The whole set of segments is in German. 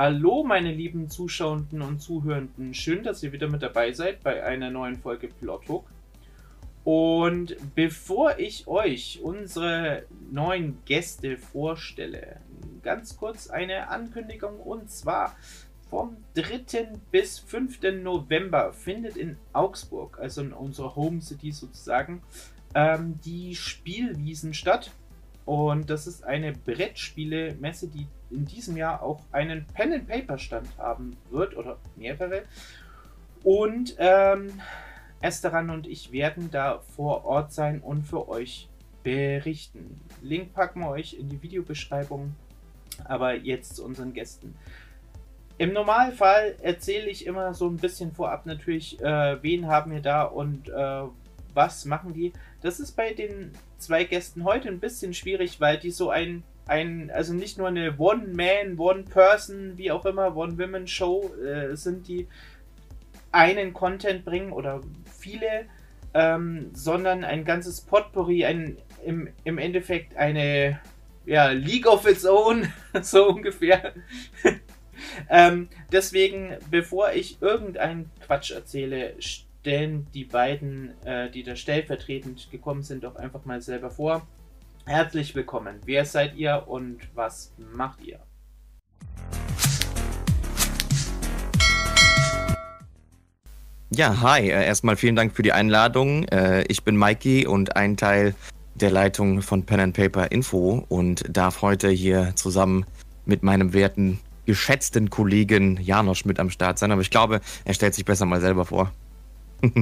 Hallo, meine lieben Zuschauenden und Zuhörenden. Schön, dass ihr wieder mit dabei seid bei einer neuen Folge Plothook. Und bevor ich euch unsere neuen Gäste vorstelle, ganz kurz eine Ankündigung und zwar vom 3. bis 5. November findet in Augsburg, also in unserer Home City sozusagen, ähm, die Spielwiesen statt. Und das ist eine Brettspiele-Messe, die in diesem Jahr auch einen Pen-and-Paper-Stand haben wird oder mehrere. Und ähm, Esteran und ich werden da vor Ort sein und für euch berichten. Link packen wir euch in die Videobeschreibung. Aber jetzt zu unseren Gästen. Im Normalfall erzähle ich immer so ein bisschen vorab natürlich, äh, wen haben wir da und äh, was machen die. Das ist bei den zwei Gästen heute ein bisschen schwierig, weil die so ein, ein also nicht nur eine One-Man, One-Person, wie auch immer, One-Women-Show äh, sind, die einen Content bringen oder viele, ähm, sondern ein ganzes Potpourri, ein, im, im Endeffekt eine ja, League of its own, so ungefähr. ähm, deswegen, bevor ich irgendeinen Quatsch erzähle, stellen die beiden, äh, die da stellvertretend gekommen sind, doch einfach mal selber vor. Herzlich willkommen. Wer seid ihr und was macht ihr? Ja, hi. Äh, erstmal vielen Dank für die Einladung. Äh, ich bin Mikey und ein Teil der Leitung von Pen and Paper Info und darf heute hier zusammen mit meinem werten, geschätzten Kollegen Janosch mit am Start sein. Aber ich glaube, er stellt sich besser mal selber vor.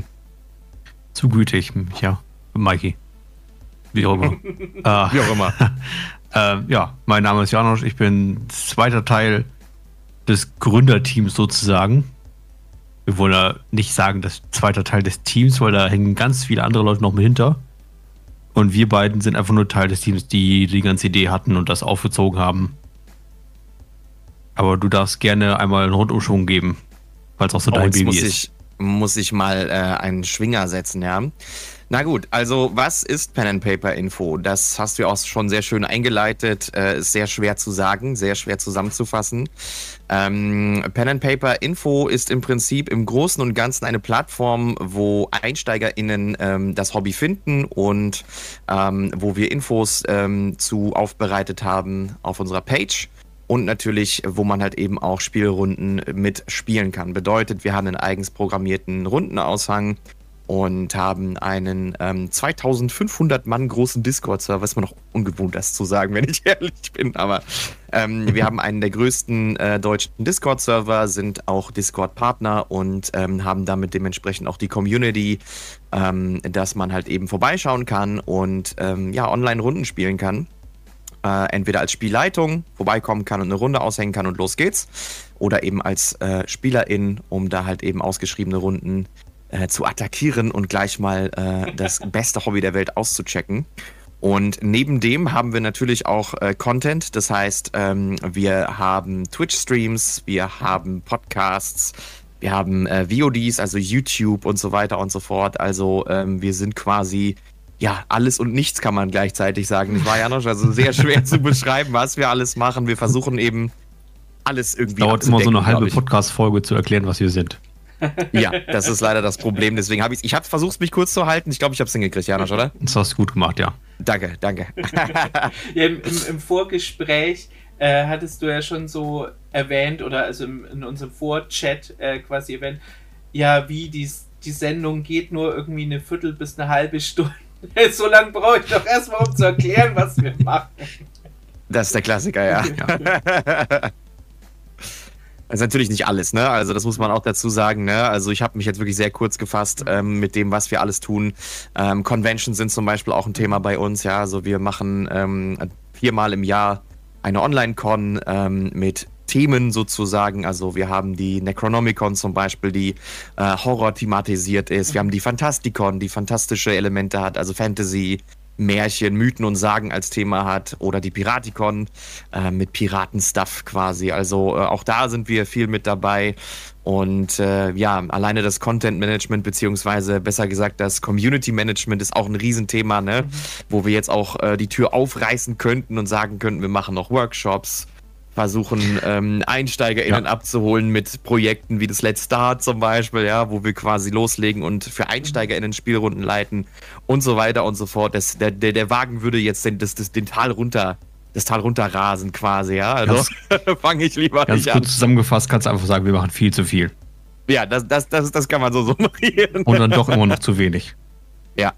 Zu gütig, ja, Mikey. Wie auch immer. äh, Wie auch immer. äh, ja, mein Name ist Janosch. Ich bin zweiter Teil des Gründerteams sozusagen wir wollen ja nicht sagen, das zweite Teil des Teams, weil da hängen ganz viele andere Leute noch mit hinter. Und wir beiden sind einfach nur Teil des Teams, die die ganze Idee hatten und das aufgezogen haben. Aber du darfst gerne einmal einen Rundumschwung geben, falls auch so oh, dein Baby muss ist. Ich, muss ich mal äh, einen Schwinger setzen, ja. Na gut, also was ist Pen and Paper Info? Das hast du ja auch schon sehr schön eingeleitet. Äh, ist sehr schwer zu sagen, sehr schwer zusammenzufassen. Ähm, Pen and Paper Info ist im Prinzip im Großen und Ganzen eine Plattform, wo EinsteigerInnen ähm, das Hobby finden und ähm, wo wir Infos ähm, zu aufbereitet haben auf unserer Page und natürlich, wo man halt eben auch Spielrunden mitspielen kann. Bedeutet, wir haben einen eigens programmierten Rundenaushang, und haben einen ähm, 2500 Mann großen Discord-Server. Ist mir noch ungewohnt, das zu sagen, wenn ich ehrlich bin. Aber ähm, wir haben einen der größten äh, deutschen Discord-Server, sind auch Discord-Partner und ähm, haben damit dementsprechend auch die Community, ähm, dass man halt eben vorbeischauen kann und ähm, ja, online Runden spielen kann. Äh, entweder als Spielleitung vorbeikommen kann und eine Runde aushängen kann und los geht's. Oder eben als äh, Spielerin, um da halt eben ausgeschriebene Runden äh, zu attackieren und gleich mal äh, das beste Hobby der Welt auszuchecken. Und neben dem haben wir natürlich auch äh, Content. Das heißt, ähm, wir haben Twitch-Streams, wir haben Podcasts, wir haben äh, VODs, also YouTube und so weiter und so fort. Also ähm, wir sind quasi ja, alles und nichts kann man gleichzeitig sagen. Ich war ja noch also sehr schwer zu beschreiben, was wir alles machen. Wir versuchen eben alles irgendwie. Dauert immer so eine halbe Podcast-Folge zu erklären, was wir sind ja, das ist leider das Problem. Deswegen habe ich Ich habe versucht, mich kurz zu halten. Ich glaube, ich habe es hingekriegt, Janosch, oder? Das hast du gut gemacht, ja. Danke, danke. ja, im, im, Vorgespräch äh, hattest du ja schon so erwähnt, oder also im, in unserem Vorchat äh, quasi erwähnt, ja, wie die, die Sendung geht nur irgendwie eine Viertel bis eine halbe Stunde. so lange brauche ich doch erstmal, um zu erklären, was wir machen. Das ist der Klassiker, ja. ja. Das ist natürlich nicht alles, ne? Also das muss man auch dazu sagen, ne? Also ich habe mich jetzt wirklich sehr kurz gefasst ähm, mit dem, was wir alles tun. Ähm, Conventions sind zum Beispiel auch ein Thema bei uns, ja. Also wir machen ähm, viermal im Jahr eine Online-Con ähm, mit Themen sozusagen. Also wir haben die Necronomicon zum Beispiel, die äh, Horror thematisiert ist. Wir haben die Fantasticon, die fantastische Elemente hat, also Fantasy, Märchen, Mythen und Sagen als Thema hat oder die Piratikon äh, mit Piratenstuff quasi. Also äh, auch da sind wir viel mit dabei. Und äh, ja, alleine das Content Management, beziehungsweise besser gesagt das Community Management ist auch ein Riesenthema, ne? Mhm. wo wir jetzt auch äh, die Tür aufreißen könnten und sagen könnten, wir machen noch Workshops, versuchen ähm, EinsteigerInnen ja. abzuholen mit Projekten wie das Let's Start zum Beispiel, ja, wo wir quasi loslegen und für EinsteigerInnen Spielrunden leiten und so weiter und so fort. Das, der, der, der Wagen würde jetzt den, das, das, den Tal runter das Tal runterrasen quasi, ja. Also fange ich lieber ganz nicht kurz an. zusammengefasst kannst du einfach sagen, wir machen viel zu viel. Ja, das, das, das, das kann man so summarieren. Und dann doch immer noch zu wenig. Ja.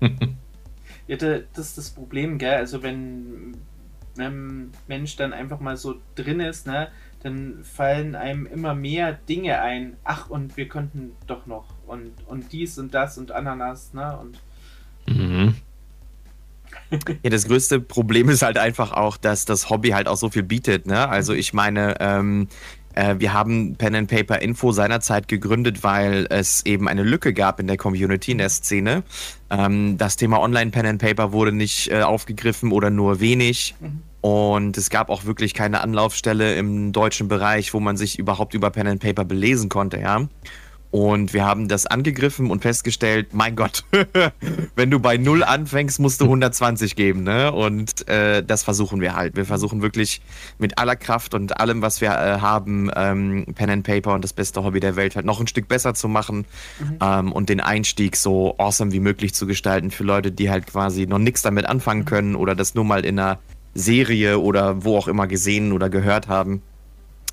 ja, das ist das Problem, gell? Also wenn ein Mensch dann einfach mal so drin ist, ne, dann fallen einem immer mehr Dinge ein. Ach, und wir könnten doch noch. Und, und dies und das und Ananas, ne? Und. Mhm. Ja, das größte Problem ist halt einfach auch, dass das Hobby halt auch so viel bietet. Ne? Also ich meine, ähm, äh, wir haben Pen and Paper Info seinerzeit gegründet, weil es eben eine Lücke gab in der Community, in der Szene. Ähm, das Thema Online Pen and Paper wurde nicht äh, aufgegriffen oder nur wenig. Mhm. Und es gab auch wirklich keine Anlaufstelle im deutschen Bereich, wo man sich überhaupt über Pen and Paper belesen konnte, ja. Und wir haben das angegriffen und festgestellt, mein Gott, wenn du bei Null anfängst, musst du 120 geben, ne? Und äh, das versuchen wir halt. Wir versuchen wirklich mit aller Kraft und allem, was wir äh, haben, ähm, Pen and Paper und das beste Hobby der Welt halt noch ein Stück besser zu machen mhm. ähm, und den Einstieg so awesome wie möglich zu gestalten für Leute, die halt quasi noch nichts damit anfangen mhm. können oder das nur mal in einer Serie oder wo auch immer gesehen oder gehört haben.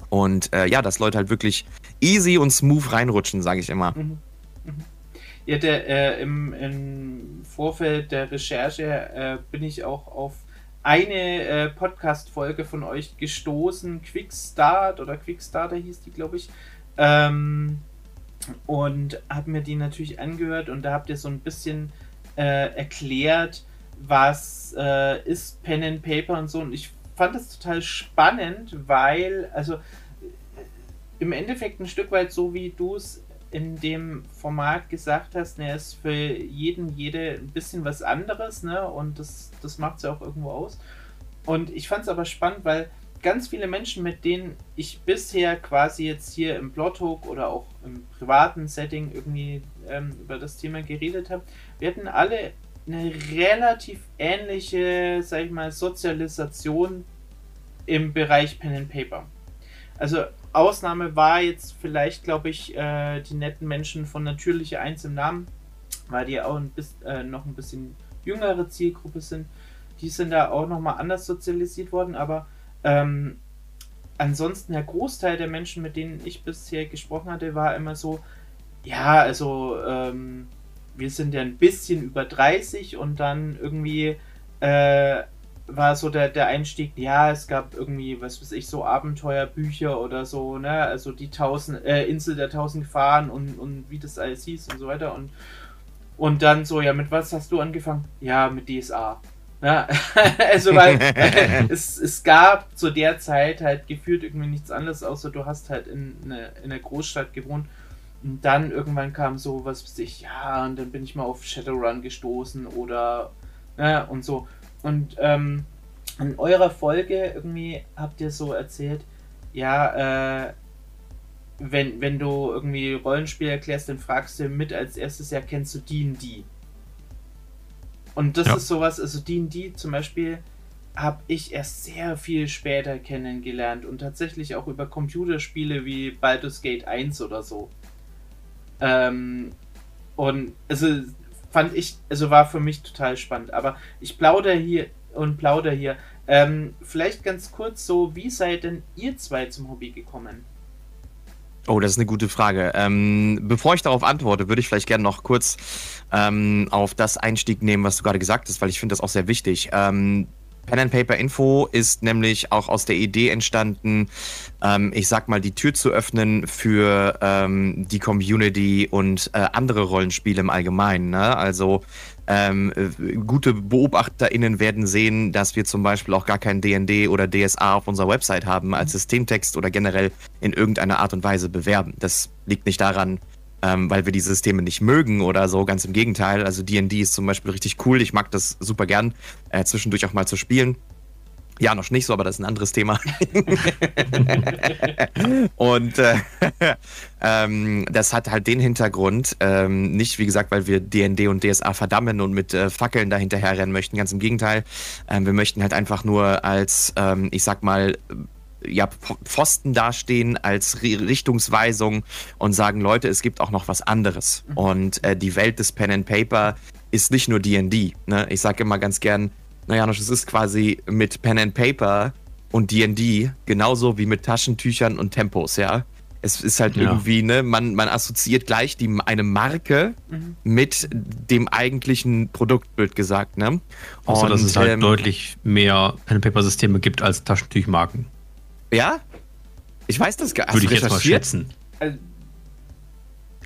Und äh, ja, dass Leute halt wirklich easy und smooth reinrutschen, sage ich immer. Mhm. Mhm. Ja, der, äh, im, im, Vorfeld der Recherche äh, bin ich auch auf eine äh, Podcast-Folge von euch gestoßen, Quickstart oder Quickstarter hieß die, glaube ich. Ähm, und habe mir die natürlich angehört und da habt ihr so ein bisschen äh, erklärt, was äh, ist Pen and Paper und so. Und ich fand das total spannend, weil, also im Endeffekt ein Stück weit so, wie du es in dem Format gesagt hast, ne, ist für jeden, jede ein bisschen was anderes, ne? Und das, das macht es ja auch irgendwo aus. Und ich fand es aber spannend, weil ganz viele Menschen, mit denen ich bisher quasi jetzt hier im Blogtalk oder auch im privaten Setting irgendwie ähm, über das Thema geredet habe, wir hatten alle eine relativ ähnliche, sag ich mal, Sozialisation im Bereich Pen and Paper. Also Ausnahme war jetzt vielleicht, glaube ich, äh, die netten Menschen von Natürliche Eins im Namen, weil die auch ein bisschen, äh, noch ein bisschen jüngere Zielgruppe sind. Die sind da auch nochmal anders sozialisiert worden, aber ähm, ansonsten der Großteil der Menschen, mit denen ich bisher gesprochen hatte, war immer so, ja, also ähm, wir sind ja ein bisschen über 30 und dann irgendwie äh, war so der, der Einstieg, ja, es gab irgendwie, was weiß ich, so Abenteuerbücher oder so, ne, also die tausend, äh, Insel der tausend Gefahren und, und wie das alles hieß und so weiter und und dann so, ja, mit was hast du angefangen? Ja, mit DSA. Ja, also weil es, es gab zu der Zeit halt gefühlt irgendwie nichts anderes, außer du hast halt in, eine, in einer Großstadt gewohnt und dann irgendwann kam so, was weiß ich, ja, und dann bin ich mal auf Shadowrun gestoßen oder, ne, und so. Und ähm, in eurer Folge irgendwie habt ihr so erzählt, ja, äh, wenn, wenn du irgendwie Rollenspiel erklärst, dann fragst du mit als erstes, ja, kennst du D&D? Und das ja. ist sowas, also D&D zum Beispiel habe ich erst sehr viel später kennengelernt und tatsächlich auch über Computerspiele wie Baldur's Gate 1 oder so. Ähm, und also fand ich, also war für mich total spannend. Aber ich plaudere hier und plaudere hier. Ähm, vielleicht ganz kurz so, wie seid denn ihr zwei zum Hobby gekommen? Oh, das ist eine gute Frage. Ähm, bevor ich darauf antworte, würde ich vielleicht gerne noch kurz ähm, auf das Einstieg nehmen, was du gerade gesagt hast, weil ich finde das auch sehr wichtig. Ähm, Pen and Paper Info ist nämlich auch aus der Idee entstanden, ähm, ich sag mal, die Tür zu öffnen für ähm, die Community und äh, andere Rollenspiele im Allgemeinen. Ne? Also ähm, äh, gute BeobachterInnen werden sehen, dass wir zum Beispiel auch gar kein DND oder DSA auf unserer Website haben als Systemtext oder generell in irgendeiner Art und Weise bewerben. Das liegt nicht daran, ähm, weil wir die Systeme nicht mögen oder so. Ganz im Gegenteil. Also DD ist zum Beispiel richtig cool. Ich mag das super gern, äh, zwischendurch auch mal zu spielen. Ja, noch nicht so, aber das ist ein anderes Thema. und äh, ähm, das hat halt den Hintergrund, ähm, nicht wie gesagt, weil wir DND und DSA verdammen und mit äh, Fackeln dahinterher rennen möchten, ganz im Gegenteil. Ähm, wir möchten halt einfach nur als, ähm, ich sag mal, ja, Pfosten dastehen als Richtungsweisung und sagen, Leute, es gibt auch noch was anderes. Mhm. Und äh, die Welt des Pen and Paper ist nicht nur D&D. Ne? Ich sage immer ganz gern, naja, es ist quasi mit Pen and Paper und D&D genauso wie mit Taschentüchern und Tempos, ja. Es ist halt ja. irgendwie, ne, man, man assoziiert gleich die, eine Marke mhm. mit dem eigentlichen Produktbild gesagt, ne? Außer, dass es halt ähm, deutlich mehr Pen-and-Paper-Systeme gibt als Taschentüchmarken. Ja? Ich weiß das gar nicht. Würde ich jetzt mal schätzen. Also,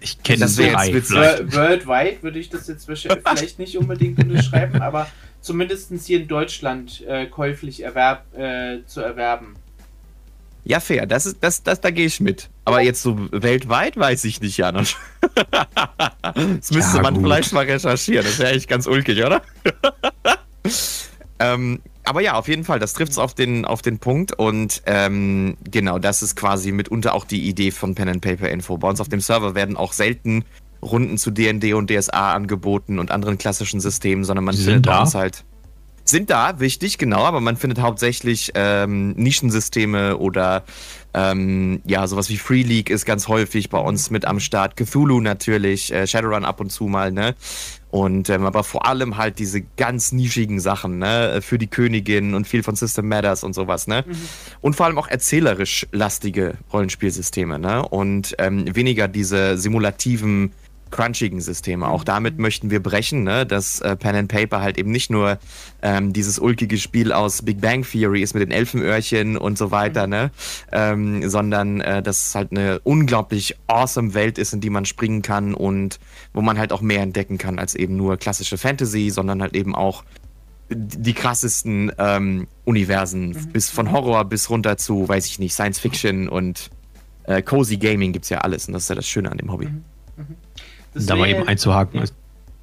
ich kenne das drei. Worldwide würde ich das jetzt vielleicht nicht unbedingt unterschreiben, aber zumindest hier in Deutschland äh, käuflich erwerb, äh, zu erwerben. Ja, fair. Das ist, das, das, da gehe ich mit. Aber jetzt so weltweit weiß ich nicht, Janosch. das müsste ja, man gut. vielleicht mal recherchieren. Das wäre echt ganz ulkig, oder? ähm, aber ja, auf jeden Fall, das trifft es auf den, auf den Punkt. Und ähm, genau, das ist quasi mitunter auch die Idee von Pen and Paper Info. Bei uns auf dem Server werden auch selten Runden zu DND und DSA angeboten und anderen klassischen Systemen, sondern man findet bei uns halt. Sind da, wichtig, genau, aber man findet hauptsächlich ähm, Nischensysteme oder ähm, ja, sowas wie Free League ist ganz häufig bei uns mit am Start. Cthulhu natürlich, äh, Shadowrun ab und zu mal, ne? Und ähm, aber vor allem halt diese ganz nischigen Sachen, ne, für die Königin und viel von System Matters und sowas, ne? Mhm. Und vor allem auch erzählerisch lastige Rollenspielsysteme, ne? Und ähm, weniger diese simulativen crunchigen Systeme. Auch damit möchten wir brechen, ne? dass äh, Pen and Paper halt eben nicht nur ähm, dieses ulkige Spiel aus Big Bang Theory ist mit den Elfenöhrchen und so weiter, ne? Ähm, sondern äh, dass es halt eine unglaublich awesome Welt ist, in die man springen kann und wo man halt auch mehr entdecken kann als eben nur klassische Fantasy, sondern halt eben auch die krassesten ähm, Universen, mhm. bis von Horror bis runter zu, weiß ich nicht, Science Fiction und äh, Cozy Gaming gibt es ja alles und das ist ja das Schöne an dem Hobby. Mhm. Mhm. Das da mal eben einzuhaken. Ja.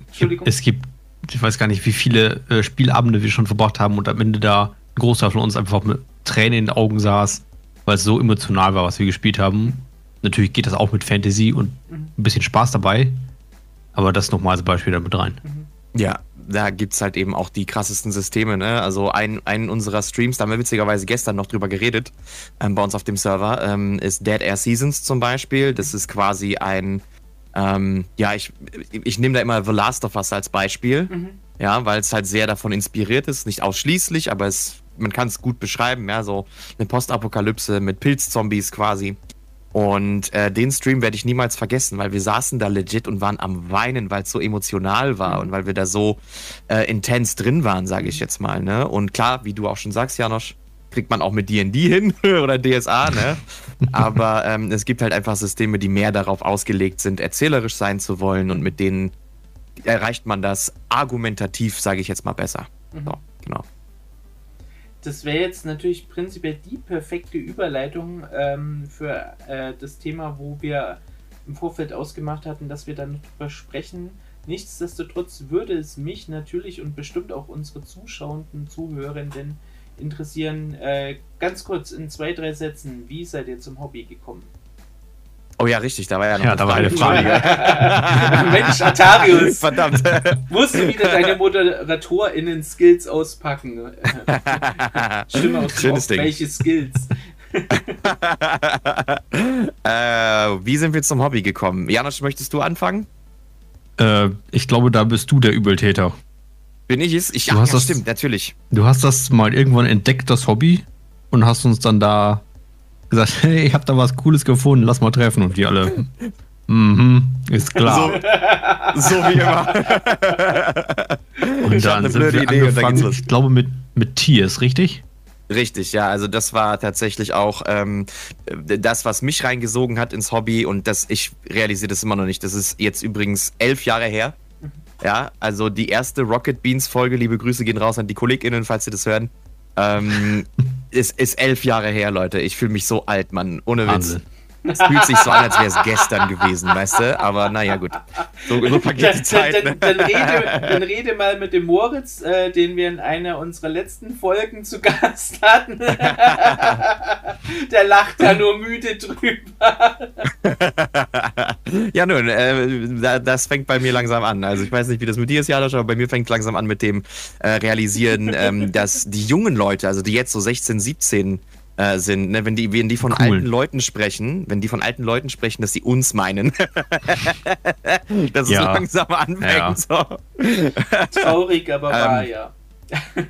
Entschuldigung. Es gibt, ich weiß gar nicht, wie viele äh, Spielabende wir schon verbracht haben und am Ende da ein Großteil von uns einfach mit Tränen in den Augen saß, weil es so emotional war, was wir gespielt haben. Natürlich geht das auch mit Fantasy und mhm. ein bisschen Spaß dabei, aber das nochmal als Beispiel damit rein. Mhm. Ja, da gibt es halt eben auch die krassesten Systeme. Ne? Also ein, einen unserer Streams, da haben wir witzigerweise gestern noch drüber geredet, ähm, bei uns auf dem Server, ähm, ist Dead Air Seasons zum Beispiel. Das ist quasi ein ähm, ja, ich, ich nehme da immer The Last of Us als Beispiel. Mhm. Ja, weil es halt sehr davon inspiriert ist. Nicht ausschließlich, aber es, man kann es gut beschreiben. Ja, so eine Postapokalypse mit Pilzzombies quasi. Und äh, den Stream werde ich niemals vergessen, weil wir saßen da legit und waren am Weinen, weil es so emotional war mhm. und weil wir da so äh, intens drin waren, sage ich jetzt mal. Ne? Und klar, wie du auch schon sagst, Janosch, kriegt man auch mit D&D hin oder DSA, ne? Aber ähm, es gibt halt einfach Systeme, die mehr darauf ausgelegt sind, erzählerisch sein zu wollen und mit denen erreicht man das argumentativ, sage ich jetzt mal besser. Mhm. So, genau. Das wäre jetzt natürlich prinzipiell die perfekte Überleitung ähm, für äh, das Thema, wo wir im Vorfeld ausgemacht hatten, dass wir dann drüber sprechen. Nichtsdestotrotz würde es mich natürlich und bestimmt auch unsere Zuschauenden, Zuhörenden interessieren. Äh, ganz kurz in zwei, drei Sätzen, wie seid ihr zum Hobby gekommen? Oh ja, richtig, da war ja noch ja, eine, da Frage. War eine Frage. Mensch, Atarius. Verdammt. Musst du wieder deine ModeratorInnen-Skills auspacken. Stimme aus Schönes Ding. welche Skills? äh, wie sind wir zum Hobby gekommen? Janusz, möchtest du anfangen? Äh, ich glaube, da bist du der Übeltäter. Bin ich es? Ich, ja, ja das, stimmt, natürlich. Du hast das mal irgendwann entdeckt, das Hobby, und hast uns dann da gesagt, hey, ich hab da was Cooles gefunden, lass mal treffen. Und die alle, mhm, ist klar. So, so wie immer. und dann sind wir Idee angefangen, ich glaube, mit, mit Tiers, richtig? Richtig, ja. Also das war tatsächlich auch ähm, das, was mich reingesogen hat ins Hobby und das, ich realisiere das immer noch nicht. Das ist jetzt übrigens elf Jahre her. Ja, also die erste Rocket Beans Folge, liebe Grüße gehen raus an die KollegInnen, falls sie das hören. Ähm, ist, ist elf Jahre her, Leute. Ich fühle mich so alt, Mann. Ohne Witz. Es fühlt sich so an, als wäre es gestern gewesen, weißt du? Aber naja, gut. So, so vergeht die Zeit. Dann, dann, dann, rede, dann, rede, mal mit dem Moritz, äh, den wir in einer unserer letzten Folgen zu Gast hatten. Der lacht da nur müde drüber. ja, nun, äh, das fängt bei mir langsam an. Also, ich weiß nicht, wie das mit dir ist, Janosch, aber bei mir fängt langsam an mit dem äh, Realisieren, ähm, dass die jungen Leute, also die jetzt so 16, 17 äh, sind, ne? wenn, die, wenn die von cool. alten Leuten sprechen, wenn die von alten Leuten sprechen, dass sie uns meinen. dass ja. es langsam anfängt. Ja. So. Traurig, aber wahr, ähm, ja.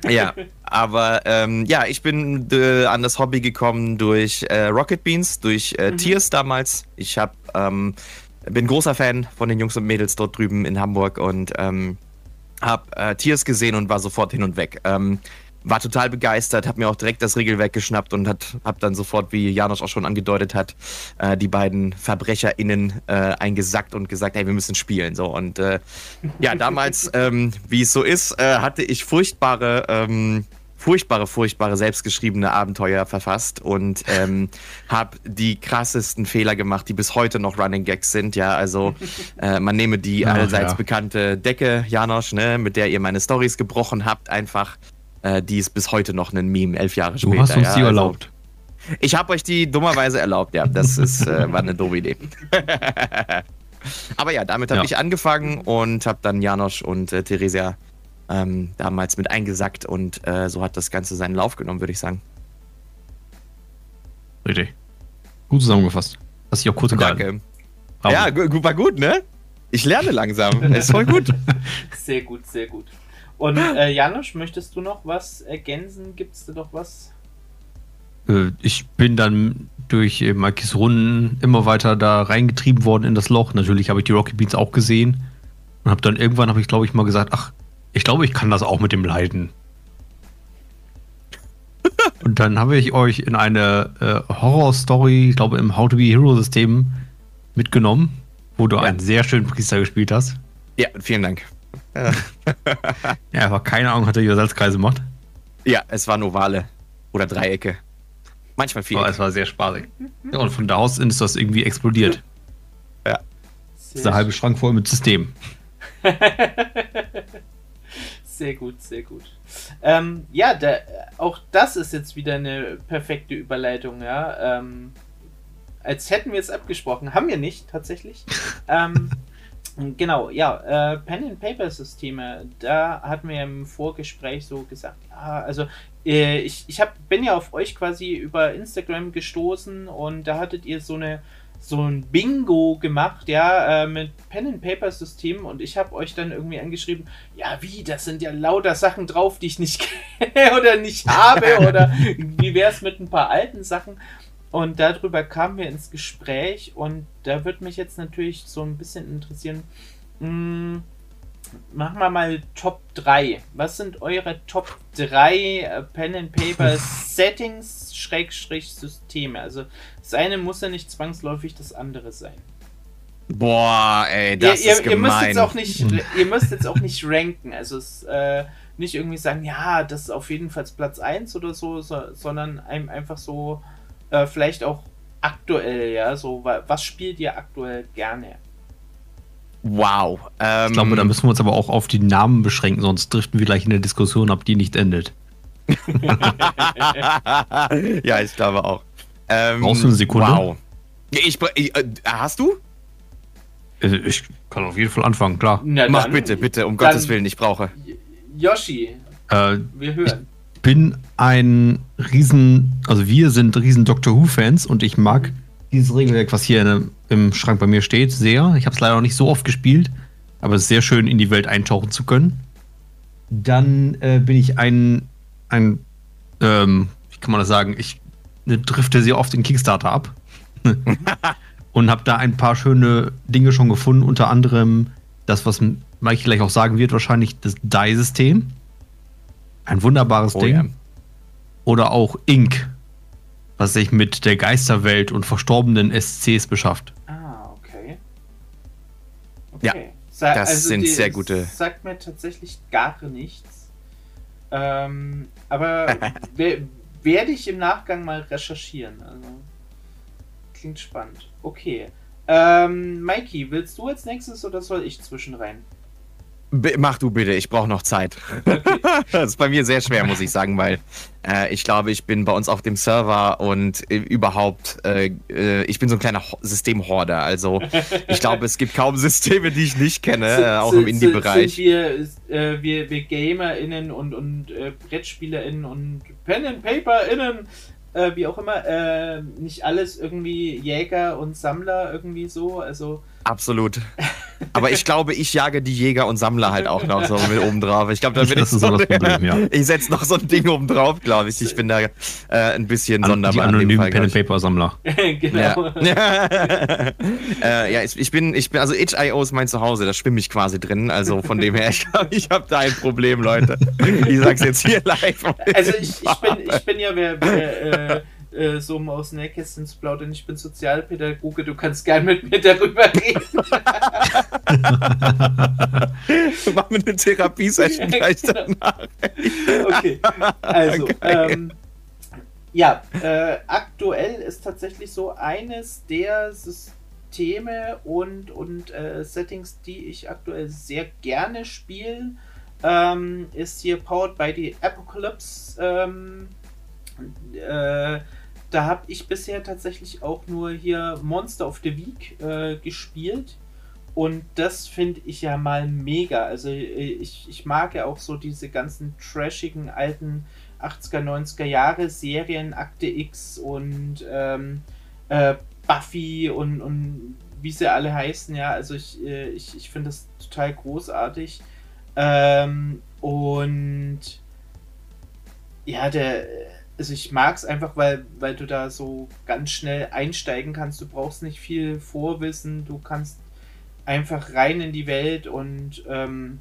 ja, aber ähm, ja, ich bin äh, an das Hobby gekommen durch äh, Rocket Beans, durch äh, mhm. Tiers damals. Ich hab, ähm, bin großer Fan von den Jungs und Mädels dort drüben in Hamburg und ähm, habe äh, Tiers gesehen und war sofort hin und weg. War total begeistert, habe mir auch direkt das Regelwerk geschnappt und hat, hab dann sofort, wie Janosch auch schon angedeutet hat, äh, die beiden VerbrecherInnen äh, eingesackt und gesagt, hey, wir müssen spielen. So und äh, ja, damals, ähm, wie es so ist, äh, hatte ich furchtbare, ähm, furchtbare, furchtbare selbstgeschriebene Abenteuer verfasst und ähm, habe die krassesten Fehler gemacht, die bis heute noch Running Gags sind. Ja, also äh, man nehme die allseits ja. bekannte Decke, Janosch, ne, mit der ihr meine Stories gebrochen habt, einfach äh, die ist bis heute noch ein Meme, elf Jahre später. Du hast uns ja, die also, erlaubt. Ich habe euch die dummerweise erlaubt, ja. Das ist, äh, war eine doofe Idee. Aber ja, damit habe ja. ich angefangen und habe dann Janosch und äh, Theresia ähm, damals mit eingesackt und äh, so hat das Ganze seinen Lauf genommen, würde ich sagen. Richtig. Gut zusammengefasst. Hast dich auch kurz Danke. Ja, war gut, ne? Ich lerne langsam. ist voll gut. Sehr gut, sehr gut. Und äh, Janusz, möchtest du noch was ergänzen? Gibt es da doch was? Äh, ich bin dann durch äh, Mikes Runden immer weiter da reingetrieben worden in das Loch. Natürlich habe ich die Rocky Beans auch gesehen. Und habe dann irgendwann, habe ich glaube ich mal gesagt, ach, ich glaube, ich kann das auch mit dem Leiden. Und dann habe ich euch in eine äh, Horror-Story, ich glaube im How to Be Hero-System mitgenommen, wo du ja. einen sehr schönen Priester gespielt hast. Ja, vielen Dank. Ja, ja aber keine Ahnung, hat er hier Salzkreise gemacht? Ja, es waren Ovale oder Dreiecke. Manchmal vier. Aber es war sehr spaßig. Ja, und von da aus ist das irgendwie explodiert. Ja. Ist der halbe Schrank voll mit System. sehr gut, sehr gut. Ähm, ja, der, auch das ist jetzt wieder eine perfekte Überleitung, ja. Ähm, als hätten wir es abgesprochen. Haben wir nicht, tatsächlich. ähm, Genau, ja, äh, Pen-and-Paper-Systeme, da hatten wir im Vorgespräch so gesagt, ja, also äh, ich, ich hab, bin ja auf euch quasi über Instagram gestoßen und da hattet ihr so eine so ein Bingo gemacht, ja, äh, mit Pen-and-Paper-Systemen und ich habe euch dann irgendwie angeschrieben, ja, wie, das sind ja lauter Sachen drauf, die ich nicht kenne oder nicht habe oder wie wäre es mit ein paar alten Sachen und darüber kamen wir ins Gespräch und da würde mich jetzt natürlich so ein bisschen interessieren, mh, hm, machen wir mal Top 3. Was sind eure Top 3 äh, Pen and Paper Settings Schrägstrich Systeme? Also das eine muss ja nicht zwangsläufig das andere sein. Boah, ey, das ihr, ist ihr, gemein. Müsst jetzt auch nicht, ihr müsst jetzt auch nicht ranken. Also es äh, nicht irgendwie sagen, ja, das ist auf jeden Fall Platz 1 oder so, so sondern einem einfach so äh, vielleicht auch aktuell, ja, so, was spielt ihr aktuell gerne? Wow. Ähm, ich glaube, da müssen wir uns aber auch auf die Namen beschränken, sonst driften wir gleich in der Diskussion ab, die nicht endet. ja, ich glaube auch. Ähm, Brauchst du eine Sekunde? Wow. Ich, ich, äh, hast du? Äh, ich kann auf jeden Fall anfangen, klar. Na, Mach dann, bitte, bitte, um Gottes Willen, ich brauche. Yoshi, äh, wir hören bin ein riesen, also wir sind riesen Doctor Who-Fans und ich mag dieses Regelwerk, was hier in, im Schrank bei mir steht, sehr. Ich habe es leider noch nicht so oft gespielt, aber es ist sehr schön, in die Welt eintauchen zu können. Dann äh, bin ich ein, ein ähm, wie kann man das sagen, ich ne, drifte sehr oft in Kickstarter ab. und habe da ein paar schöne Dinge schon gefunden, unter anderem das, was Mike gleich auch sagen wird, wahrscheinlich das Die-System. Ein wunderbares oh, Ding. Ja. Oder auch Ink, was sich mit der Geisterwelt und verstorbenen SCs beschafft. Ah, okay. okay. Ja, Sa das also sind sehr gute. Sagt mir tatsächlich gar nichts. Ähm, aber werde ich im Nachgang mal recherchieren. Also, klingt spannend. Okay. Ähm, Mikey, willst du als nächstes oder soll ich zwischen rein? Mach du bitte, ich brauche noch Zeit. Okay. das ist bei mir sehr schwer, muss ich sagen, weil äh, ich glaube, ich bin bei uns auf dem Server und äh, überhaupt, äh, äh ich bin so ein kleiner Systemhorder. Also ich glaube, es gibt kaum Systeme, die ich nicht kenne, äh, auch im Indie-Bereich. Wir, äh, wir, wir GamerInnen und, und BrettspielerInnen und Pen-and-PaperInnen äh, wie auch immer, nicht alles irgendwie Jäger und Sammler irgendwie so. Also Absolut. Aber ich glaube, ich jage die Jäger und Sammler halt auch noch so mit oben drauf. Ich glaube, da bin ich so das Problem, ja. Ich setze noch so ein Ding oben drauf, glaube ich. Ich bin da äh, ein bisschen An, sonderbar. Die anonymen Pen and Paper Sammler. genau. Ja, äh, ja ich, ich, bin, ich bin, also itch.io ist mein Zuhause, da schwimme ich quasi drin. Also von dem her, ich glaube, ich habe da ein Problem, Leute. Ich sag's jetzt hier live. Also ich, ich bin, ich bin ja, wer, wer äh, äh, so um aus dem Nähkästchen zu plaudern. Ich bin Sozialpädagoge, du kannst gern mit mir darüber reden. Machen wir eine Therapie-Session gleich genau. danach. okay, also, ähm, ja, äh, aktuell ist tatsächlich so eines der Systeme und, und äh, Settings, die ich aktuell sehr gerne spiele, ähm, ist hier Powered by the Apocalypse. Ähm, äh, da habe ich bisher tatsächlich auch nur hier Monster of the Week äh, gespielt. Und das finde ich ja mal mega. Also äh, ich, ich mag ja auch so diese ganzen trashigen alten 80er, 90er Jahre Serien, Akte X und ähm, äh, Buffy und, und wie sie alle heißen, ja. Also ich, äh, ich, ich finde das total großartig. Ähm, und ja, der also ich mag es einfach, weil, weil du da so ganz schnell einsteigen kannst. Du brauchst nicht viel Vorwissen, du kannst einfach rein in die Welt und ähm,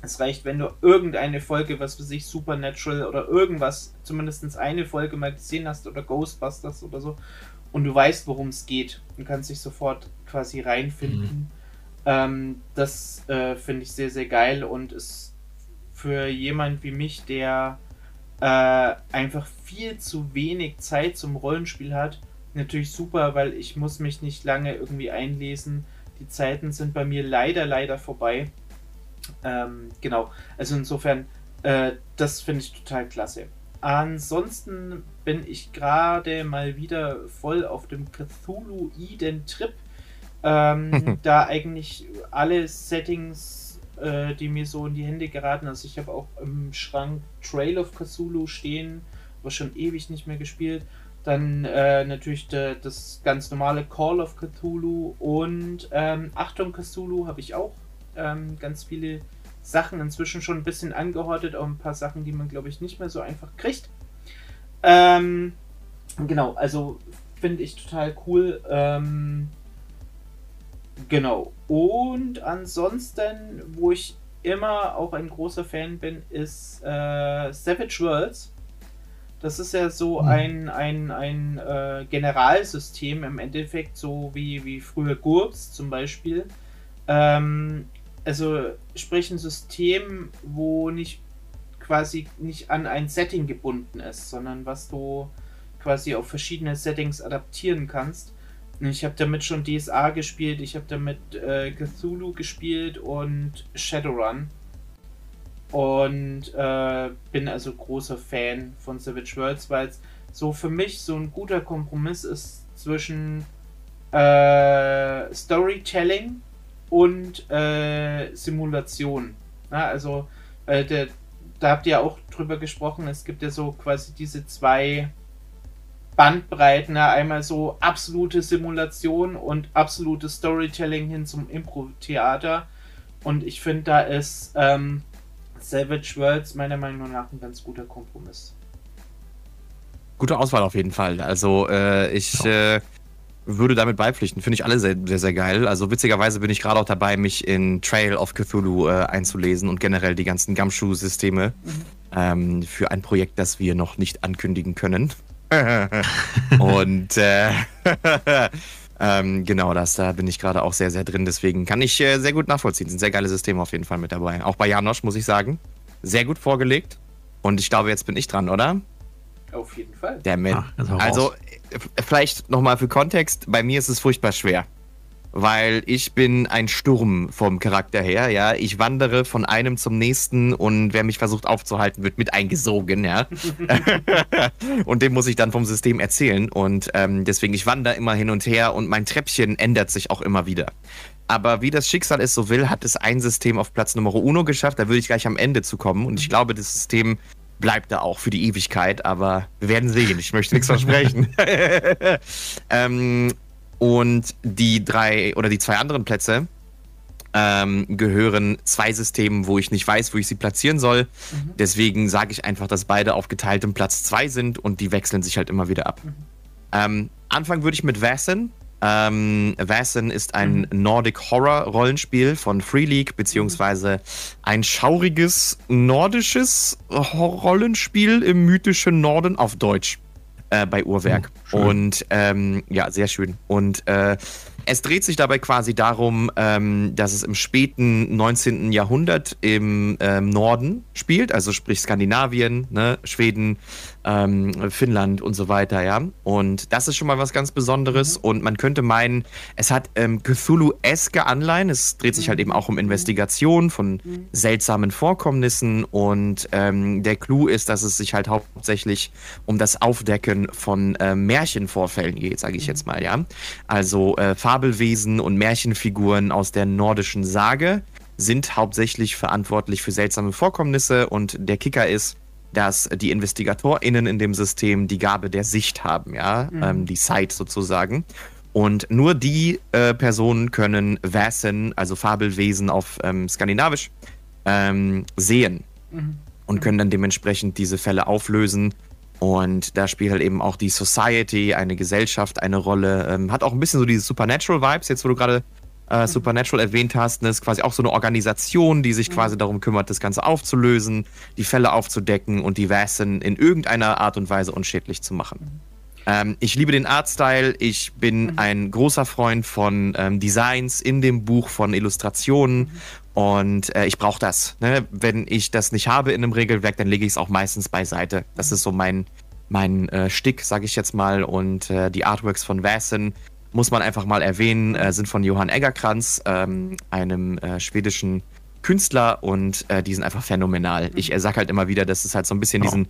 es reicht, wenn du irgendeine Folge, was für sich Supernatural oder irgendwas, zumindest eine Folge mal gesehen hast oder Ghostbusters oder so und du weißt, worum es geht und kannst dich sofort quasi reinfinden. Mhm. Ähm, das äh, finde ich sehr, sehr geil und ist für jemand wie mich, der äh, einfach viel zu wenig Zeit zum Rollenspiel hat. Natürlich super, weil ich muss mich nicht lange irgendwie einlesen. Die Zeiten sind bei mir leider, leider vorbei. Ähm, genau, also insofern, äh, das finde ich total klasse. Ansonsten bin ich gerade mal wieder voll auf dem Cthulhu Eden Trip. Ähm, da eigentlich alle Settings äh, die mir so in die Hände geraten. Also ich habe auch im Schrank Trail of Cthulhu stehen, aber schon ewig nicht mehr gespielt. Dann äh, natürlich de, das ganz normale Call of Cthulhu und ähm, Achtung Cthulhu habe ich auch ähm, ganz viele Sachen inzwischen schon ein bisschen angehortet, auch ein paar Sachen, die man glaube ich nicht mehr so einfach kriegt. Ähm, genau, also finde ich total cool. Ähm, Genau. Und ansonsten, wo ich immer auch ein großer Fan bin, ist äh, Savage Worlds. Das ist ja so mhm. ein, ein, ein äh, Generalsystem im Endeffekt, so wie, wie früher GURPS zum Beispiel. Ähm, also sprich ein System, wo nicht quasi nicht an ein Setting gebunden ist, sondern was du quasi auf verschiedene Settings adaptieren kannst. Ich habe damit schon DSA gespielt, ich habe damit äh, Cthulhu gespielt und Shadowrun. Und äh, bin also großer Fan von Savage Worlds, weil es so für mich so ein guter Kompromiss ist zwischen äh, Storytelling und äh, Simulation. Na, also, äh, der, da habt ihr auch drüber gesprochen, es gibt ja so quasi diese zwei Bandbreiten, einmal so absolute Simulation und absolutes Storytelling hin zum Impro-Theater. Und ich finde, da ist ähm, Savage Worlds meiner Meinung nach ein ganz guter Kompromiss. Gute Auswahl auf jeden Fall. Also äh, ich äh, würde damit beipflichten. Finde ich alle sehr, sehr, sehr geil. Also witzigerweise bin ich gerade auch dabei, mich in Trail of Cthulhu äh, einzulesen und generell die ganzen Gumshoe-Systeme mhm. ähm, für ein Projekt, das wir noch nicht ankündigen können. und äh, ähm, genau das, da bin ich gerade auch sehr, sehr drin. Deswegen kann ich äh, sehr gut nachvollziehen. Sind sehr geile Systeme auf jeden Fall mit dabei. Auch bei Janosch muss ich sagen. Sehr gut vorgelegt. Und ich glaube, jetzt bin ich dran, oder? Auf jeden Fall. Damit. Ah, also, vielleicht nochmal für Kontext, bei mir ist es furchtbar schwer weil ich bin ein Sturm vom Charakter her, ja. Ich wandere von einem zum nächsten und wer mich versucht aufzuhalten, wird mit eingesogen, ja. und dem muss ich dann vom System erzählen und ähm, deswegen, ich wandere immer hin und her und mein Treppchen ändert sich auch immer wieder. Aber wie das Schicksal es so will, hat es ein System auf Platz Nummer uno geschafft, da würde ich gleich am Ende zu kommen und ich glaube, das System bleibt da auch für die Ewigkeit, aber wir werden sehen. Ich möchte nichts versprechen. ähm, und die drei oder die zwei anderen Plätze ähm, gehören zwei Systemen, wo ich nicht weiß, wo ich sie platzieren soll. Mhm. Deswegen sage ich einfach, dass beide auf geteiltem Platz zwei sind und die wechseln sich halt immer wieder ab. Mhm. Ähm, anfangen würde ich mit Vassin. Ähm, Vassin ist ein mhm. Nordic Horror Rollenspiel von Free League, beziehungsweise ein schauriges nordisches Rollenspiel im mythischen Norden auf Deutsch äh, bei Uhrwerk. Oh, und ähm, ja, sehr schön. Und äh, es dreht sich dabei quasi darum, ähm, dass es im späten 19. Jahrhundert im ähm, Norden spielt, also sprich Skandinavien, ne, Schweden, ähm, Finnland und so weiter, ja. Und das ist schon mal was ganz Besonderes. Mhm. Und man könnte meinen, es hat ähm, Cthulhu-eske Anleihen. Es dreht sich halt eben auch um Investigation von mhm. seltsamen Vorkommnissen. Und ähm, der Clou ist, dass es sich halt hauptsächlich um das Aufdecken von äh, Märchenvorfällen geht, sage ich mhm. jetzt mal, ja. Also äh, Fabelwesen und Märchenfiguren aus der nordischen Sage sind hauptsächlich verantwortlich für seltsame Vorkommnisse und der Kicker ist, dass die InvestigatorInnen in dem System die Gabe der Sicht haben, ja, mhm. ähm, die Sight sozusagen. Und nur die äh, Personen können Vasen, also Fabelwesen auf ähm, Skandinavisch, ähm, sehen mhm. und können dann dementsprechend diese Fälle auflösen. Und da spielt halt eben auch die Society, eine Gesellschaft eine Rolle. Ähm, hat auch ein bisschen so diese Supernatural-Vibes, jetzt wo du gerade äh, mhm. Supernatural erwähnt hast. Das ist quasi auch so eine Organisation, die sich mhm. quasi darum kümmert, das Ganze aufzulösen, die Fälle aufzudecken und die Vasen in irgendeiner Art und Weise unschädlich zu machen. Mhm. Ähm, ich liebe den Artstyle. Ich bin mhm. ein großer Freund von ähm, Designs in dem Buch, von Illustrationen. Mhm. Und äh, ich brauche das. Ne? Wenn ich das nicht habe in einem Regelwerk, dann lege ich es auch meistens beiseite. Das ist so mein, mein äh, Stick, sage ich jetzt mal. Und äh, die Artworks von Vasen muss man einfach mal erwähnen, äh, sind von Johann Eggerkranz, ähm, einem äh, schwedischen Künstler und äh, die sind einfach phänomenal. Ich äh, sag halt immer wieder, dass es halt so ein bisschen oh. diesen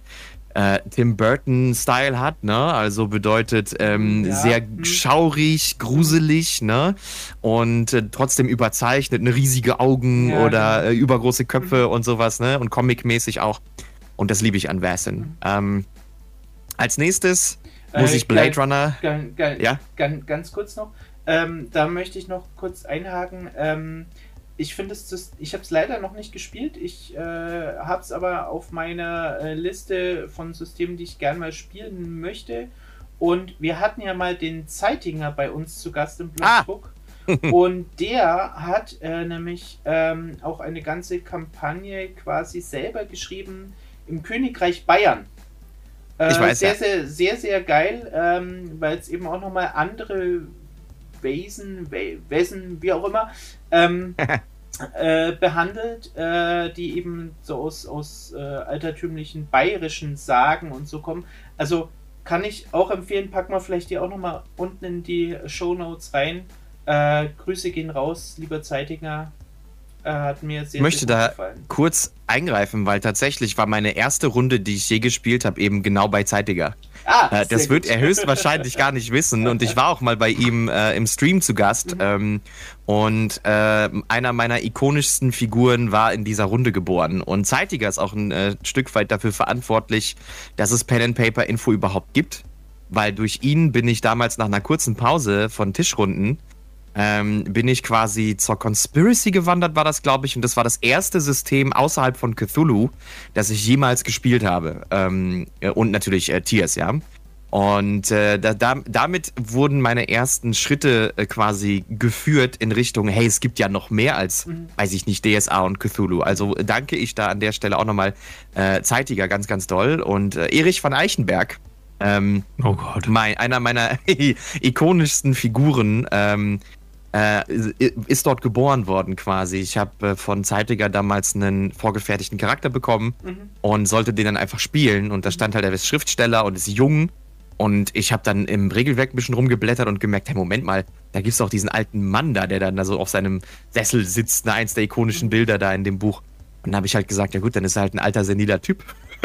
äh, Tim Burton-Style hat, ne? Also bedeutet ähm, ja. sehr mhm. schaurig, gruselig, ne? Und äh, trotzdem überzeichnet, ne? riesige Augen ja, oder genau. äh, übergroße Köpfe mhm. und sowas, ne? Und comic-mäßig auch. Und das liebe ich an Vassin. Mhm. Ähm, als nächstes muss äh, ich Blade geil, Runner. Geil, geil, ja? Ganz, ganz kurz noch. Ähm, da möchte ich noch kurz einhaken. Ähm, ich finde es, ich habe es leider noch nicht gespielt. Ich äh, habe es aber auf meiner äh, Liste von Systemen, die ich gerne mal spielen möchte. Und wir hatten ja mal den Zeitinger bei uns zu Gast im Blogbook. Ah. und der hat äh, nämlich ähm, auch eine ganze Kampagne quasi selber geschrieben im Königreich Bayern. Äh, ich weiß, sehr, ja. sehr, sehr, sehr geil, ähm, weil es eben auch nochmal andere Wesen, Wesen, wie auch immer, ähm, äh, behandelt, äh, die eben so aus, aus äh, altertümlichen bayerischen Sagen und so kommen. Also kann ich auch empfehlen, pack mal vielleicht die auch nochmal unten in die Show Notes rein. Äh, Grüße gehen raus, lieber Zeitinger. Äh, hat mir sehr, ich möchte da gefallen. kurz eingreifen, weil tatsächlich war meine erste Runde, die ich je gespielt habe, eben genau bei Zeitiger. Ah, äh, das wird er höchstwahrscheinlich gar nicht wissen. Und ich war auch mal bei ihm äh, im Stream zu Gast. Mhm. Ähm, und äh, einer meiner ikonischsten Figuren war in dieser Runde geboren. Und Zeitiger ist auch ein äh, Stück weit dafür verantwortlich, dass es Pen and Paper Info überhaupt gibt. Weil durch ihn bin ich damals nach einer kurzen Pause von Tischrunden ähm, bin ich quasi zur Conspiracy gewandert, war das, glaube ich. Und das war das erste System außerhalb von Cthulhu, das ich jemals gespielt habe. Ähm, und natürlich äh, Tiers, ja. Und äh, da, da, damit wurden meine ersten Schritte äh, quasi geführt in Richtung, hey, es gibt ja noch mehr als, mhm. weiß ich nicht, DSA und Cthulhu. Also danke ich da an der Stelle auch nochmal äh, Zeitiger ganz, ganz doll. Und äh, Erich van Eichenberg, ähm, oh Gott. Mein, einer meiner ikonischsten Figuren, ähm, äh, ist dort geboren worden quasi. Ich habe äh, von Zeitiger damals einen vorgefertigten Charakter bekommen mhm. und sollte den dann einfach spielen. Und da stand halt, er ist Schriftsteller und ist jung. Und ich habe dann im Regelwerk ein bisschen rumgeblättert und gemerkt, hey, Moment mal, da gibt es auch diesen alten Mann da, der dann da so auf seinem Sessel sitzt, ne, eins der ikonischen Bilder da in dem Buch. Und dann habe ich halt gesagt, ja gut, dann ist er halt ein alter, seniler Typ.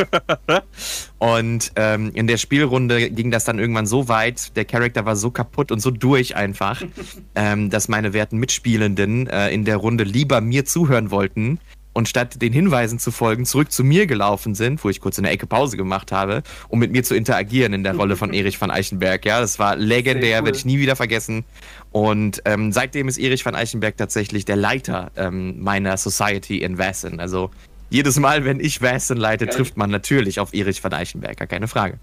und ähm, in der Spielrunde ging das dann irgendwann so weit, der Charakter war so kaputt und so durch einfach, ähm, dass meine werten Mitspielenden äh, in der Runde lieber mir zuhören wollten und statt den Hinweisen zu folgen, zurück zu mir gelaufen sind, wo ich kurz in der Ecke Pause gemacht habe, um mit mir zu interagieren in der Rolle von Erich van Eichenberg. Ja, das war legendär, cool. werde ich nie wieder vergessen. Und ähm, seitdem ist Erich van Eichenberg tatsächlich der Leiter ähm, meiner Society in Wasson. Also jedes Mal, wenn ich Westen leite, Geil. trifft man natürlich auf Erich von Eichenberger, keine Frage.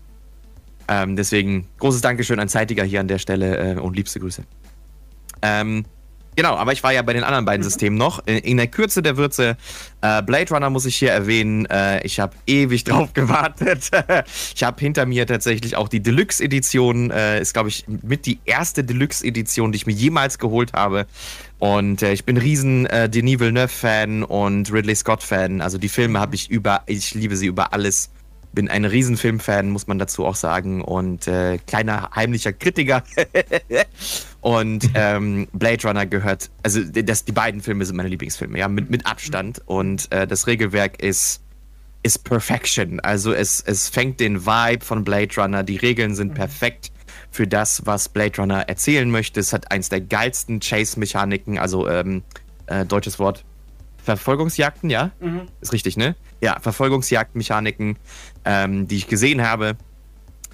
Ähm, deswegen großes Dankeschön an Zeitiger hier an der Stelle äh, und liebste Grüße. Ähm, Genau, aber ich war ja bei den anderen beiden mhm. Systemen noch. In, in, der Kürze der Würze, äh, Blade Runner muss ich hier erwähnen. Äh, ich habe ewig drauf gewartet. ich habe hinter mir tatsächlich auch die Deluxe-Edition. Äh, ist, glaube ich, mit die erste Deluxe-Edition, die ich mir jemals geholt habe. Und äh, ich bin riesen äh, Denis Villeneuve-Fan und Ridley Scott-Fan. Also die Filme habe ich über, ich liebe sie über alles bin ein Riesenfilmfan, muss man dazu auch sagen, und äh, kleiner heimlicher Kritiker. und ähm, Blade Runner gehört, also das, die beiden Filme sind meine Lieblingsfilme, ja, mit, mit Abstand. Und äh, das Regelwerk ist, ist Perfection. Also es, es fängt den Vibe von Blade Runner, die Regeln sind mhm. perfekt für das, was Blade Runner erzählen möchte. Es hat eins der geilsten Chase-Mechaniken, also ähm, äh, deutsches Wort, Verfolgungsjagden, ja? Mhm. Ist richtig, ne? Ja, Verfolgungsjagdmechaniken, ähm, die ich gesehen habe.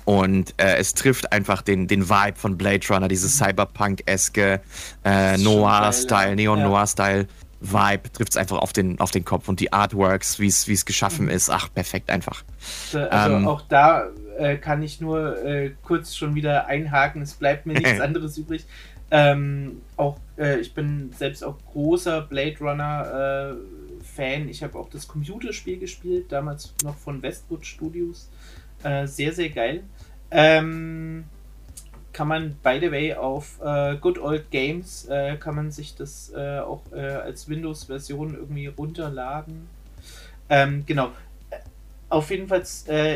Und äh, es trifft einfach den, den Vibe von Blade Runner, dieses mhm. Cyberpunk-eske äh, Noir-Style, Neon-Noir-Style. Vibe trifft es einfach auf den, auf den Kopf und die Artworks, wie es geschaffen mhm. ist. Ach, perfekt einfach. Also ähm, auch da äh, kann ich nur äh, kurz schon wieder einhaken. Es bleibt mir nichts anderes übrig. Ähm, auch äh, ich bin selbst auch großer Blade Runner äh, Fan. Ich habe auch das Computerspiel gespielt, damals noch von Westwood Studios. Äh, sehr, sehr geil. Ähm, kann man, by the way, auf äh, Good Old Games äh, kann man sich das äh, auch als Windows-Version irgendwie runterladen. Ähm, genau. Auf jeden Fall,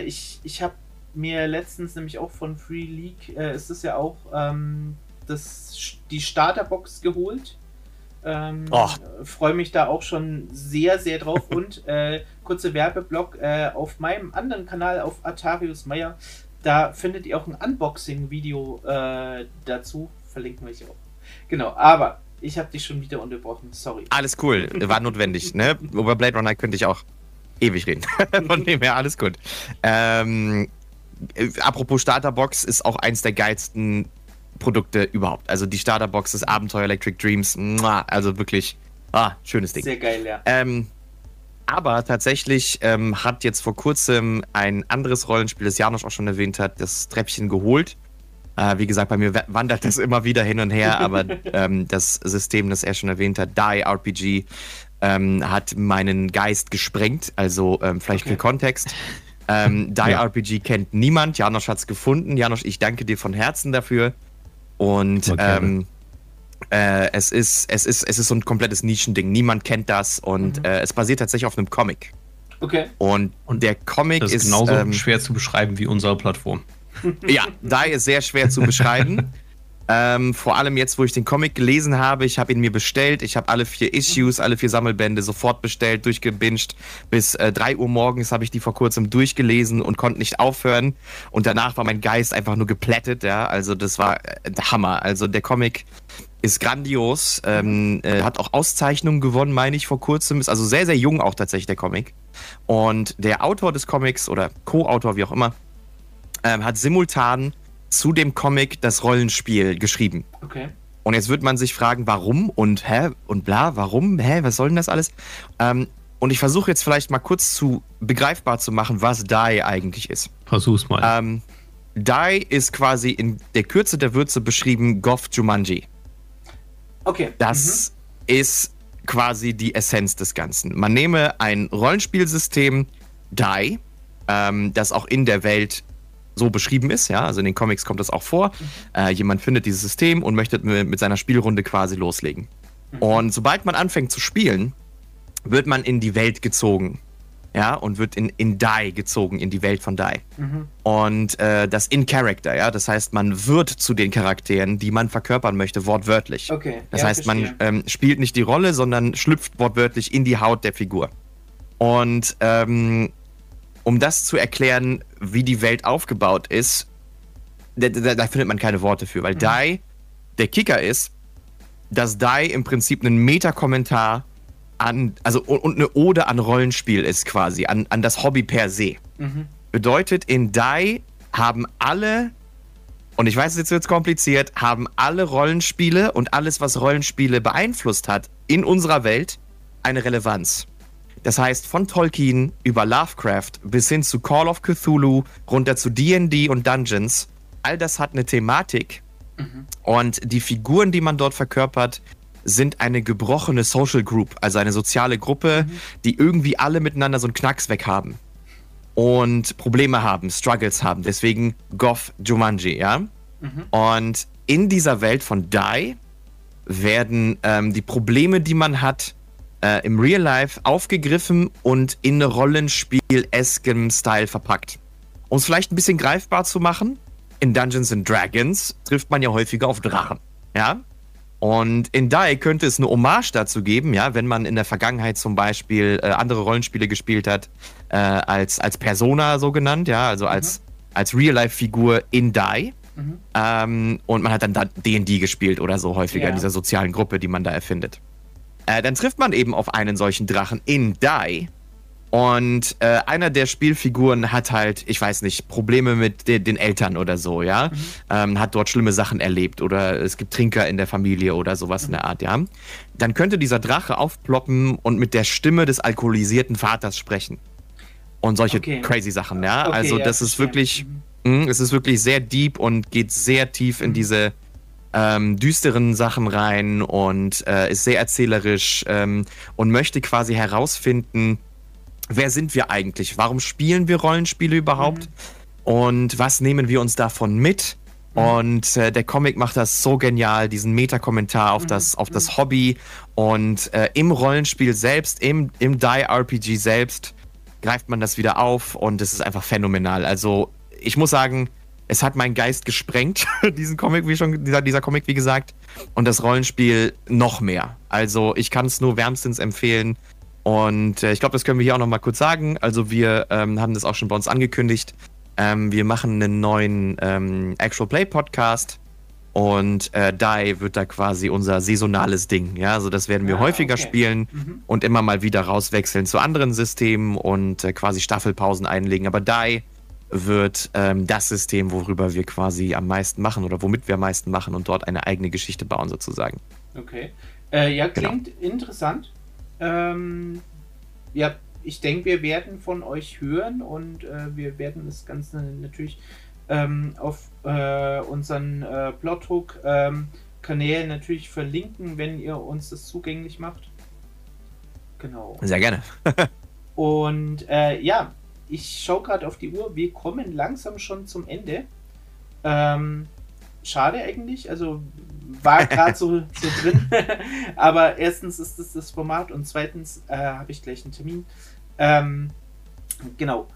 ich, ich habe mir letztens nämlich auch von Free League, ist es ja auch ähm, das, die Starterbox geholt. Ähm, Freue mich da auch schon sehr, sehr drauf. Und äh, kurze Werbeblock äh, auf meinem anderen Kanal, auf Atarius Meyer, da findet ihr auch ein Unboxing-Video äh, dazu. Verlinken wir euch auch. Genau, aber ich habe dich schon wieder unterbrochen. Sorry. Alles cool, war notwendig. Ne? Über Blade Runner könnte ich auch ewig reden. Von dem her, alles gut. Ähm, äh, apropos Starterbox, ist auch eins der geilsten Produkte überhaupt. Also die Starterbox des Abenteuer Electric Dreams, also wirklich, ah, schönes Ding. Sehr geil, ja. Ähm, aber tatsächlich ähm, hat jetzt vor kurzem ein anderes Rollenspiel, das Janosch auch schon erwähnt hat, das Treppchen geholt. Äh, wie gesagt, bei mir wandert das immer wieder hin und her, aber ähm, das System, das er schon erwähnt hat, Die RPG, ähm, hat meinen Geist gesprengt. Also ähm, vielleicht okay. für Kontext. Ähm, Die ja. RPG kennt niemand. Janosch hat es gefunden. Janosch, ich danke dir von Herzen dafür. Und okay. ähm, äh, es, ist, es, ist, es ist so ein komplettes Nischending. Niemand kennt das und mhm. äh, es basiert tatsächlich auf einem Comic. Okay. Und, und der Comic das ist. genauso ähm, schwer zu beschreiben wie unsere Plattform. Ja, da ist sehr schwer zu beschreiben. Ähm, vor allem jetzt, wo ich den Comic gelesen habe, ich habe ihn mir bestellt. Ich habe alle vier Issues, alle vier Sammelbände sofort bestellt, durchgebinged. Bis äh, 3 Uhr morgens habe ich die vor kurzem durchgelesen und konnte nicht aufhören. Und danach war mein Geist einfach nur geplättet. Ja, also das war äh, Hammer. Also der Comic ist grandios, ähm, äh, hat auch Auszeichnungen gewonnen, meine ich, vor kurzem. Ist also sehr, sehr jung auch tatsächlich der Comic. Und der Autor des Comics oder Co-Autor, wie auch immer, ähm, hat simultan zu dem Comic das Rollenspiel geschrieben. Okay. Und jetzt wird man sich fragen, warum und hä und bla, warum, hä, was soll denn das alles? Ähm, und ich versuche jetzt vielleicht mal kurz zu begreifbar zu machen, was DAI eigentlich ist. Versuch's mal. Ähm, DAI ist quasi in der Kürze der Würze beschrieben Goth Jumanji. Okay. Das mhm. ist quasi die Essenz des Ganzen. Man nehme ein Rollenspielsystem DAI, ähm, das auch in der Welt so beschrieben ist, ja, also in den Comics kommt das auch vor. Mhm. Äh, jemand findet dieses System und möchte mit seiner Spielrunde quasi loslegen. Mhm. Und sobald man anfängt zu spielen, wird man in die Welt gezogen. Ja, und wird in, in Die gezogen, in die Welt von Die. Mhm. Und äh, das in Character, ja, das heißt, man wird zu den Charakteren, die man verkörpern möchte, wortwörtlich. Okay. Das ja, heißt, man ähm, spielt nicht die Rolle, sondern schlüpft wortwörtlich in die Haut der Figur. Und ähm, um das zu erklären, wie die Welt aufgebaut ist, da, da, da findet man keine Worte für, weil mhm. Die der Kicker ist, dass Die im Prinzip einen Meta-Kommentar an, also und eine Ode an Rollenspiel ist quasi, an, an das Hobby per se. Mhm. Bedeutet, in Die haben alle, und ich weiß, jetzt wird es kompliziert, haben alle Rollenspiele und alles, was Rollenspiele beeinflusst hat, in unserer Welt eine Relevanz. Das heißt, von Tolkien über Lovecraft bis hin zu Call of Cthulhu, runter zu DD und Dungeons, all das hat eine Thematik. Mhm. Und die Figuren, die man dort verkörpert, sind eine gebrochene Social Group, also eine soziale Gruppe, mhm. die irgendwie alle miteinander so einen Knacks weg haben. Und Probleme haben, Struggles haben. Deswegen Goth Jumanji, ja? Mhm. Und in dieser Welt von Die werden ähm, die Probleme, die man hat, äh, im Real Life aufgegriffen und in Rollenspiel-eskem Style verpackt. Um es vielleicht ein bisschen greifbar zu machen, in Dungeons and Dragons trifft man ja häufiger auf Drachen. Ja? Und in Die könnte es eine Hommage dazu geben, ja, wenn man in der Vergangenheit zum Beispiel äh, andere Rollenspiele gespielt hat, äh, als, als Persona so genannt, ja, also als, mhm. als Real-Life-Figur in Die. Mhm. Ähm, und man hat dann D&D gespielt oder so häufiger ja. in dieser sozialen Gruppe, die man da erfindet. Äh, dann trifft man eben auf einen solchen Drachen in Die und äh, einer der Spielfiguren hat halt, ich weiß nicht, Probleme mit de den Eltern oder so, ja. Mhm. Ähm, hat dort schlimme Sachen erlebt oder es gibt Trinker in der Familie oder sowas mhm. in der Art, ja. Dann könnte dieser Drache aufploppen und mit der Stimme des alkoholisierten Vaters sprechen. Und solche okay. crazy Sachen, ja. Okay, also, das ja, ist wirklich, mh, hm, es ist wirklich sehr deep und geht sehr tief in mhm. diese ähm, düsteren Sachen rein und äh, ist sehr erzählerisch ähm, und möchte quasi herausfinden, wer sind wir eigentlich? Warum spielen wir Rollenspiele überhaupt? Mhm. Und was nehmen wir uns davon mit? Mhm. Und äh, der Comic macht das so genial, diesen Meta-Kommentar auf, mhm. das, auf das Hobby. Und äh, im Rollenspiel selbst, im, im Die-RPG selbst, greift man das wieder auf und es ist einfach phänomenal. Also, ich muss sagen, es hat meinen Geist gesprengt, diesen Comic, wie schon, dieser, dieser Comic, wie gesagt. Und das Rollenspiel noch mehr. Also, ich kann es nur wärmstens empfehlen. Und äh, ich glaube, das können wir hier auch noch mal kurz sagen. Also wir ähm, haben das auch schon bei uns angekündigt. Ähm, wir machen einen neuen ähm, Actual Play Podcast und äh, Die wird da quasi unser saisonales Ding. Ja, also das werden wir ah, häufiger okay. spielen mhm. und immer mal wieder rauswechseln zu anderen Systemen und äh, quasi Staffelpausen einlegen. Aber Die wird ähm, das System, worüber wir quasi am meisten machen oder womit wir am meisten machen und dort eine eigene Geschichte bauen sozusagen. Okay. Äh, ja, genau. klingt genau. interessant. Ähm, ja, ich denke, wir werden von euch hören und äh, wir werden das Ganze natürlich ähm, auf äh, unseren äh, Bloghook ähm, Kanälen natürlich verlinken, wenn ihr uns das zugänglich macht. Genau. Sehr gerne. und äh, ja, ich schaue gerade auf die Uhr. Wir kommen langsam schon zum Ende. Ähm, schade eigentlich. Also war gerade so, so drin. Aber erstens ist das das Format und zweitens äh, habe ich gleich einen Termin. Ähm, genau.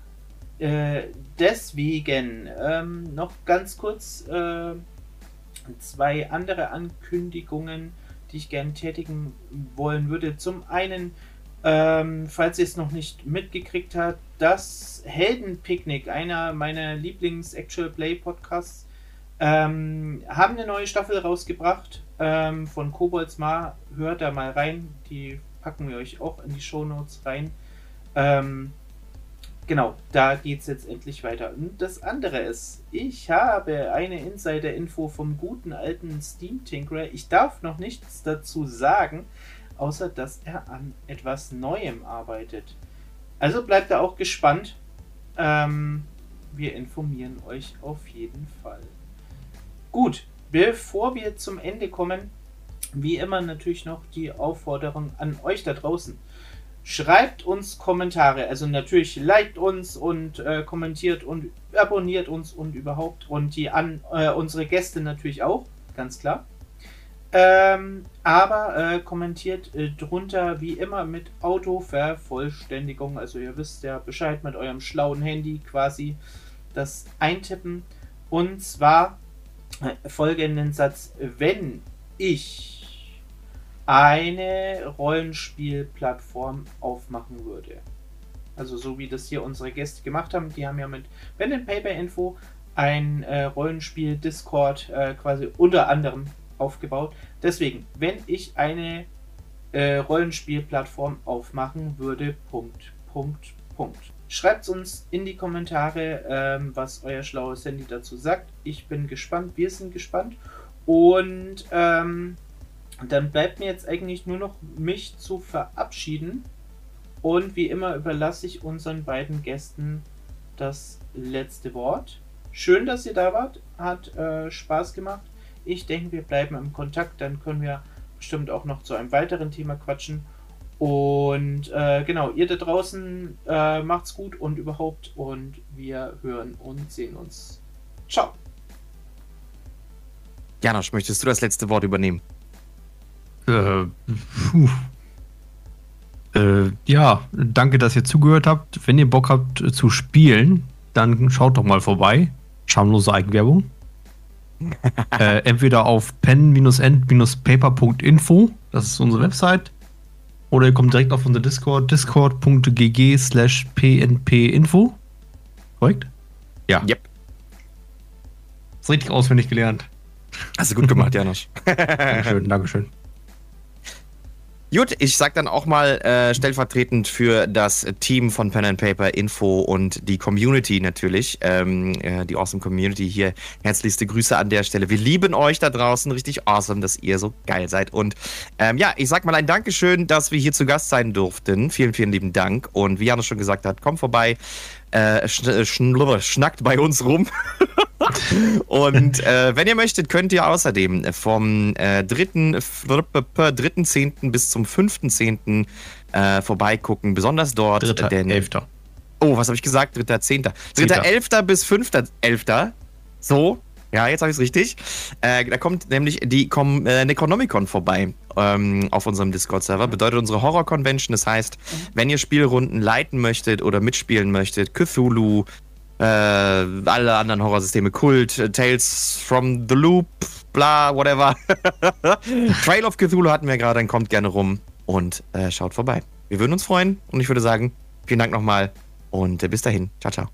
Äh, deswegen ähm, noch ganz kurz äh, zwei andere Ankündigungen, die ich gerne tätigen wollen würde. Zum einen, ähm, falls ihr es noch nicht mitgekriegt habt, das Heldenpicknick, einer meiner Lieblings-Actual Play Podcasts, ähm, haben eine neue Staffel rausgebracht ähm, von Kobolds Ma. Hört da mal rein. Die packen wir euch auch in die Shownotes rein. Ähm, genau, da geht es jetzt endlich weiter. Und das andere ist, ich habe eine Insider-Info vom guten alten Steam Tinkerer. Ich darf noch nichts dazu sagen, außer dass er an etwas Neuem arbeitet. Also bleibt da auch gespannt. Ähm, wir informieren euch auf jeden Fall. Gut, bevor wir zum Ende kommen, wie immer natürlich noch die Aufforderung an euch da draußen. schreibt uns Kommentare. Also natürlich liked uns und äh, kommentiert und abonniert uns und überhaupt. Und die an äh, unsere Gäste natürlich auch, ganz klar. Ähm, aber äh, kommentiert äh, drunter wie immer mit Autovervollständigung. Also ihr wisst ja Bescheid mit eurem schlauen Handy quasi das eintippen. Und zwar äh, folgenden Satz. Wenn ich eine Rollenspielplattform aufmachen würde. Also so wie das hier unsere Gäste gemacht haben. Die haben ja mit Pen and Paper Info ein äh, Rollenspiel Discord äh, quasi unter anderem aufgebaut. Deswegen, wenn ich eine äh, Rollenspielplattform aufmachen würde, Punkt, Punkt, Punkt. Schreibt uns in die Kommentare, ähm, was euer schlaues Handy dazu sagt. Ich bin gespannt, wir sind gespannt. Und ähm, dann bleibt mir jetzt eigentlich nur noch mich zu verabschieden. Und wie immer überlasse ich unseren beiden Gästen das letzte Wort. Schön, dass ihr da wart. Hat äh, Spaß gemacht. Ich denke, wir bleiben im Kontakt. Dann können wir bestimmt auch noch zu einem weiteren Thema quatschen. Und äh, genau, ihr da draußen äh, macht's gut und überhaupt. Und wir hören und sehen uns. Ciao. Janosch, möchtest du das letzte Wort übernehmen? Äh, äh, ja, danke, dass ihr zugehört habt. Wenn ihr Bock habt zu spielen, dann schaut doch mal vorbei. Schamlose Eigenwerbung. äh, entweder auf pen-end-paper.info, das ist unsere Website, oder ihr kommt direkt auf unser Discord, discord.gg slash pnpinfo. Korrekt? Ja. Yep. Ist richtig auswendig gelernt. Hast du gut gemacht, Janosch. Dankeschön, Dankeschön. Gut, ich sag dann auch mal äh, stellvertretend für das Team von Pen and Paper Info und die Community natürlich, ähm, äh, die Awesome Community hier. Herzlichste Grüße an der Stelle. Wir lieben euch da draußen, richtig awesome, dass ihr so geil seid. Und ähm, ja, ich sag mal ein Dankeschön, dass wir hier zu Gast sein durften. Vielen, vielen lieben Dank. Und wie Janus schon gesagt hat, kommt vorbei, äh, schn schnackt bei uns rum. und äh, wenn ihr möchtet, könnt ihr außerdem vom äh, 3.10. bis zum 5.10. Äh, vorbeigucken, besonders dort. Dritter, denn, Elfter. Oh, was habe ich gesagt? 3.10. 3.11. bis 5.11. So, ja, jetzt habe ich es richtig. Äh, da kommt nämlich die Com äh, Necronomicon vorbei ähm, auf unserem Discord-Server. Bedeutet unsere Horror-Convention. Das heißt, mhm. wenn ihr Spielrunden leiten möchtet oder mitspielen möchtet, Cthulhu, äh, alle anderen Horrorsysteme, Kult, Tales from the Loop, bla, whatever. Trail of Cthulhu hatten wir gerade, dann kommt gerne rum und äh, schaut vorbei. Wir würden uns freuen und ich würde sagen, vielen Dank nochmal und äh, bis dahin. Ciao, ciao.